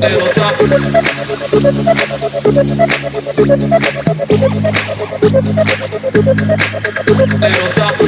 Hey, what's up?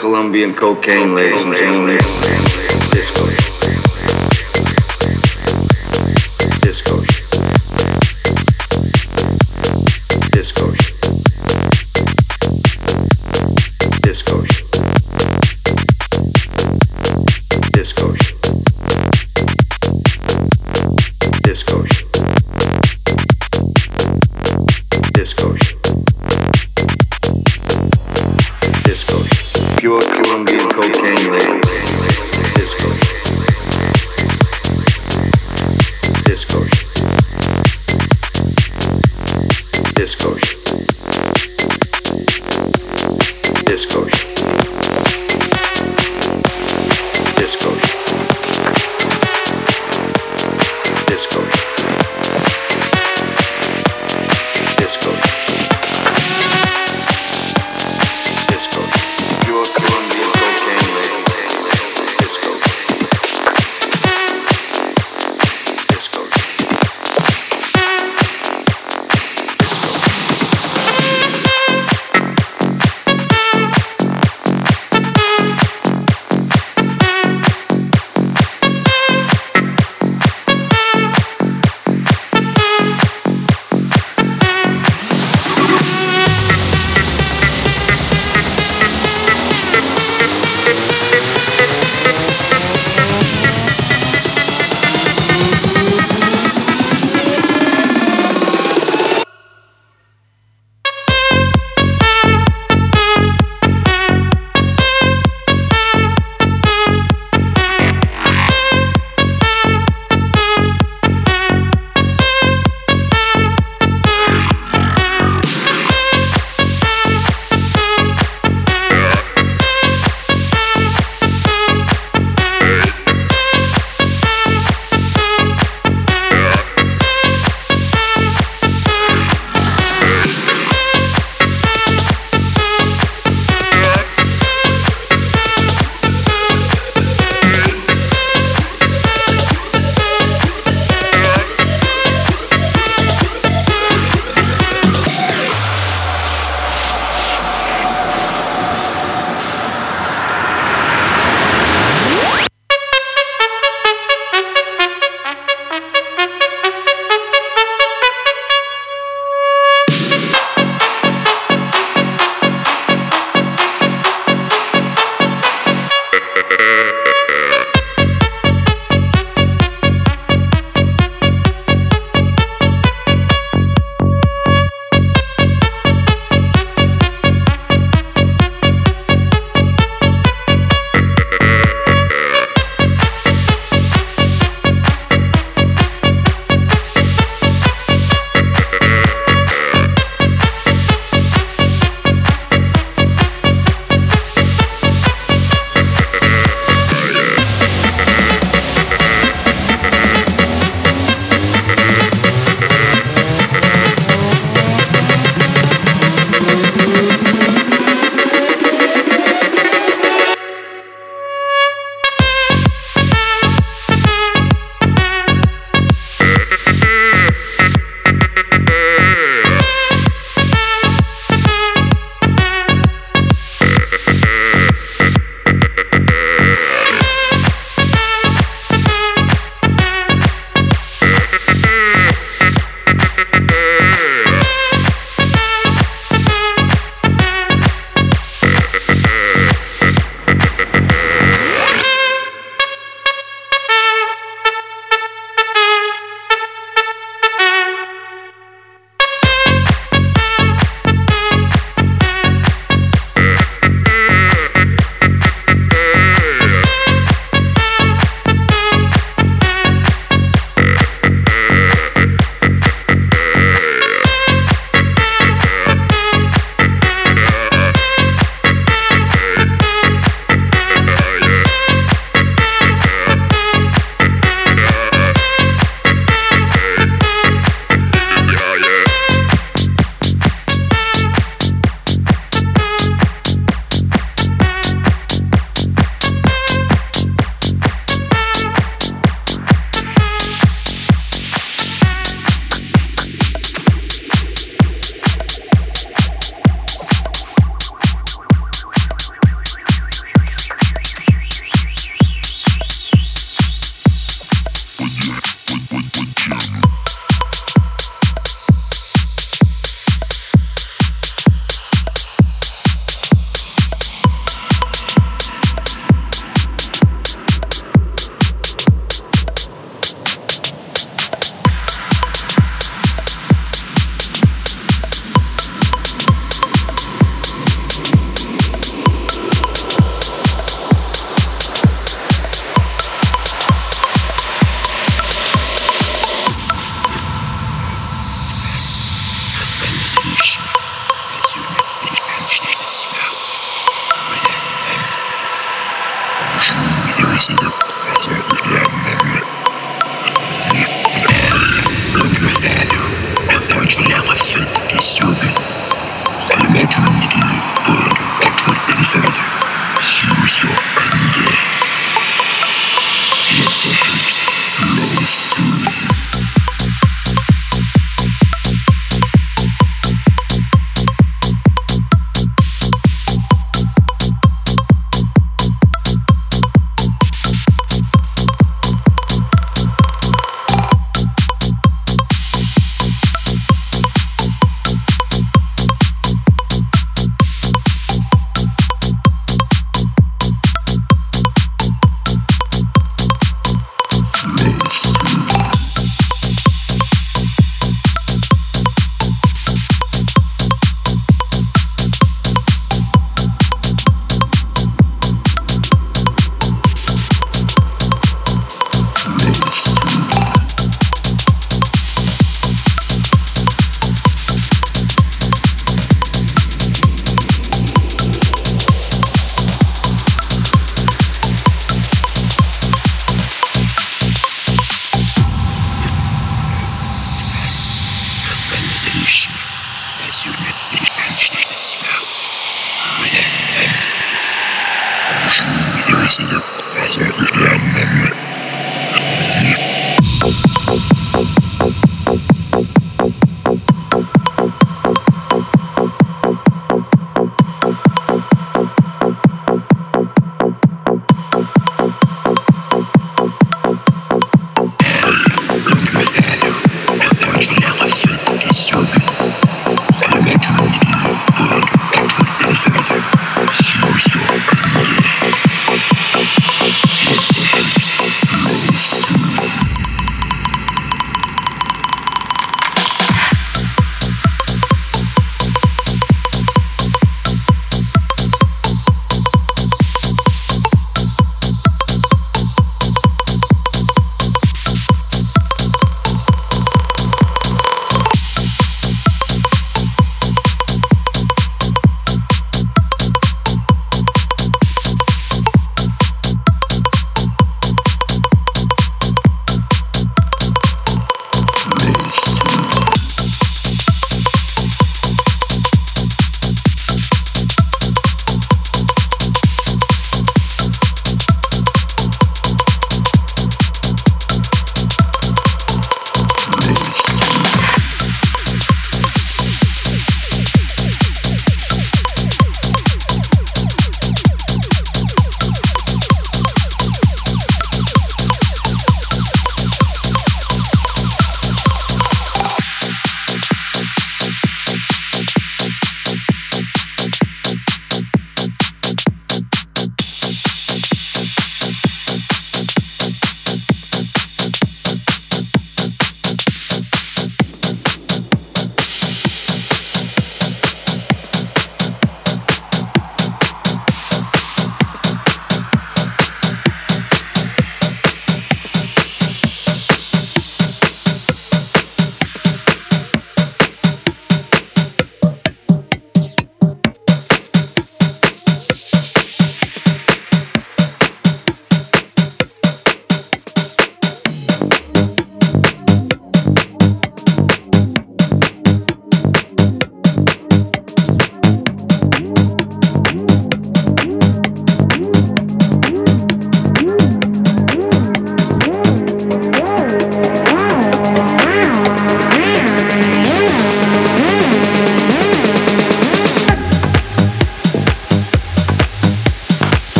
Colombian cocaine, ladies and gentlemen.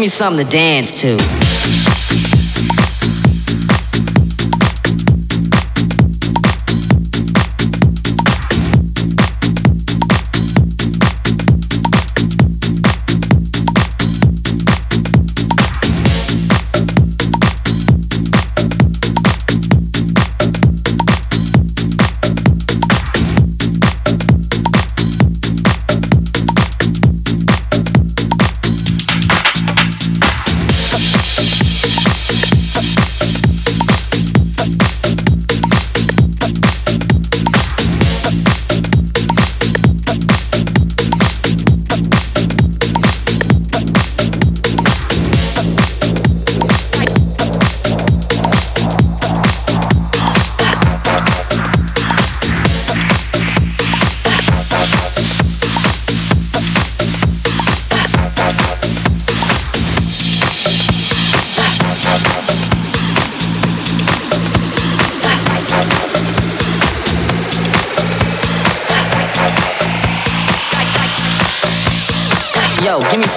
Give me something to dance to.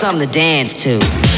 Something to dance to.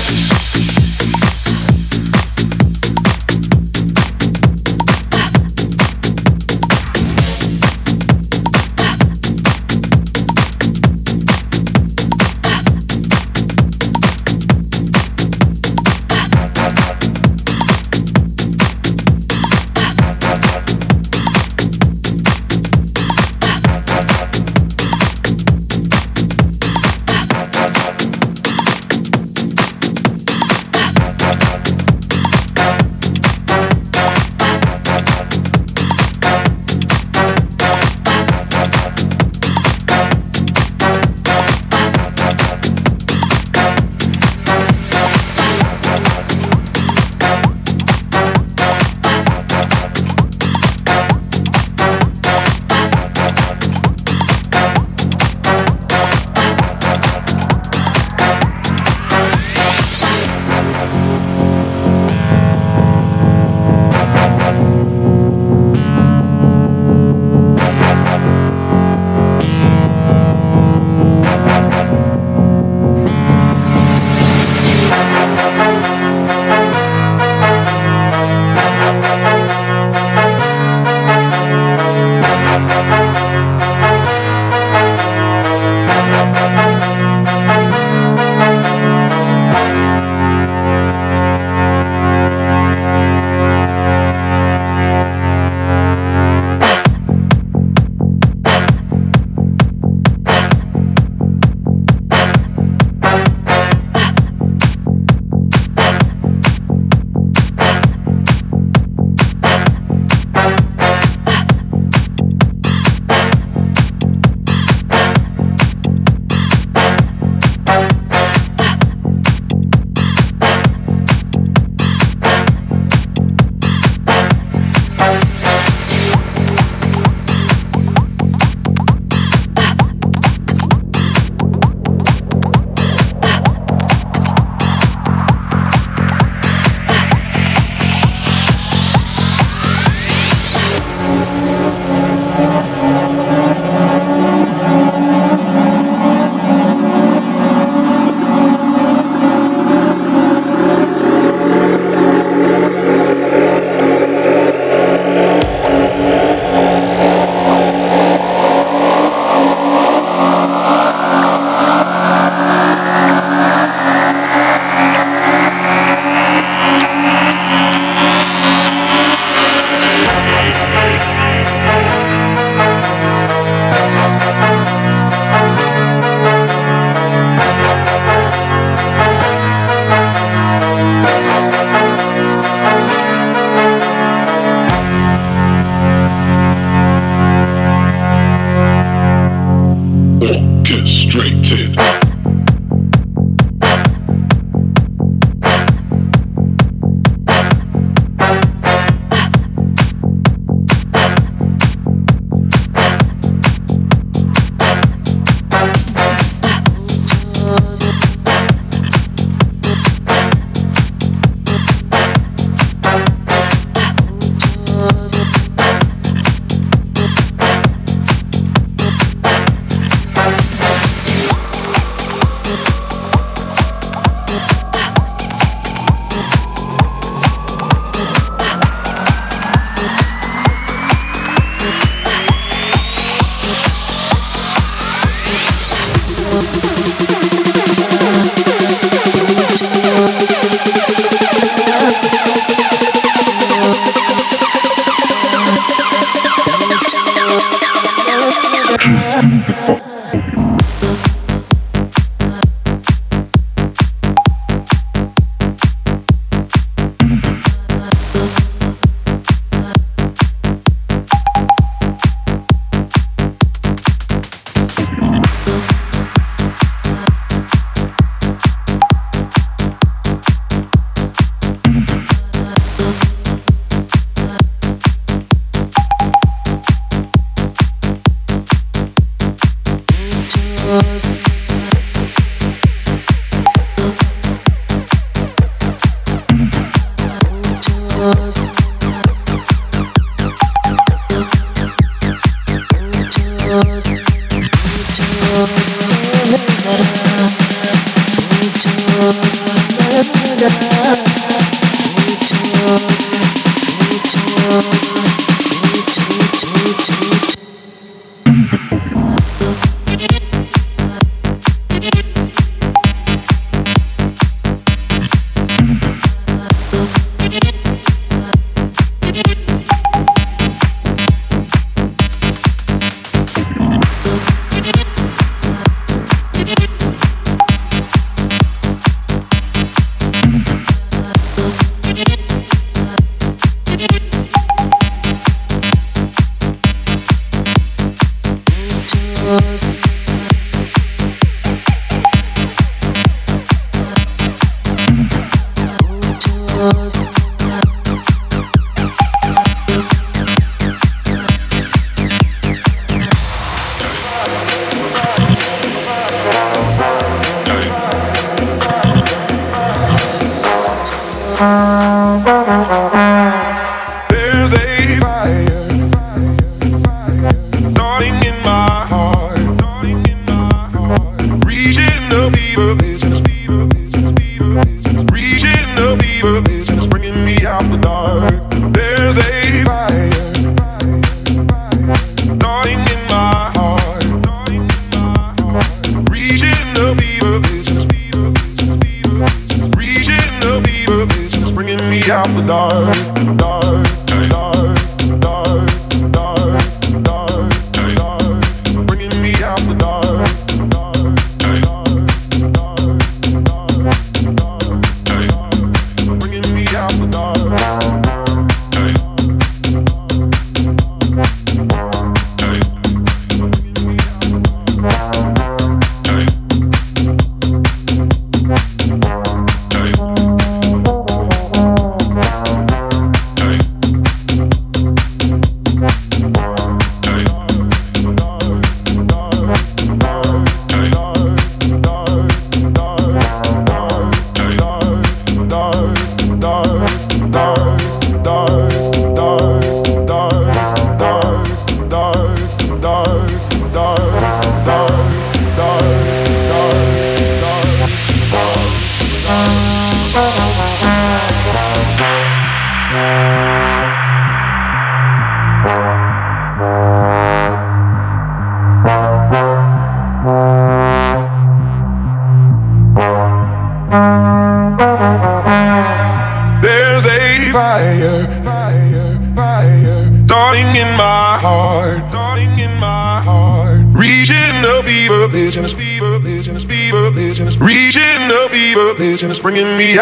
dark, dark.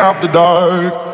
after dark.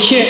can't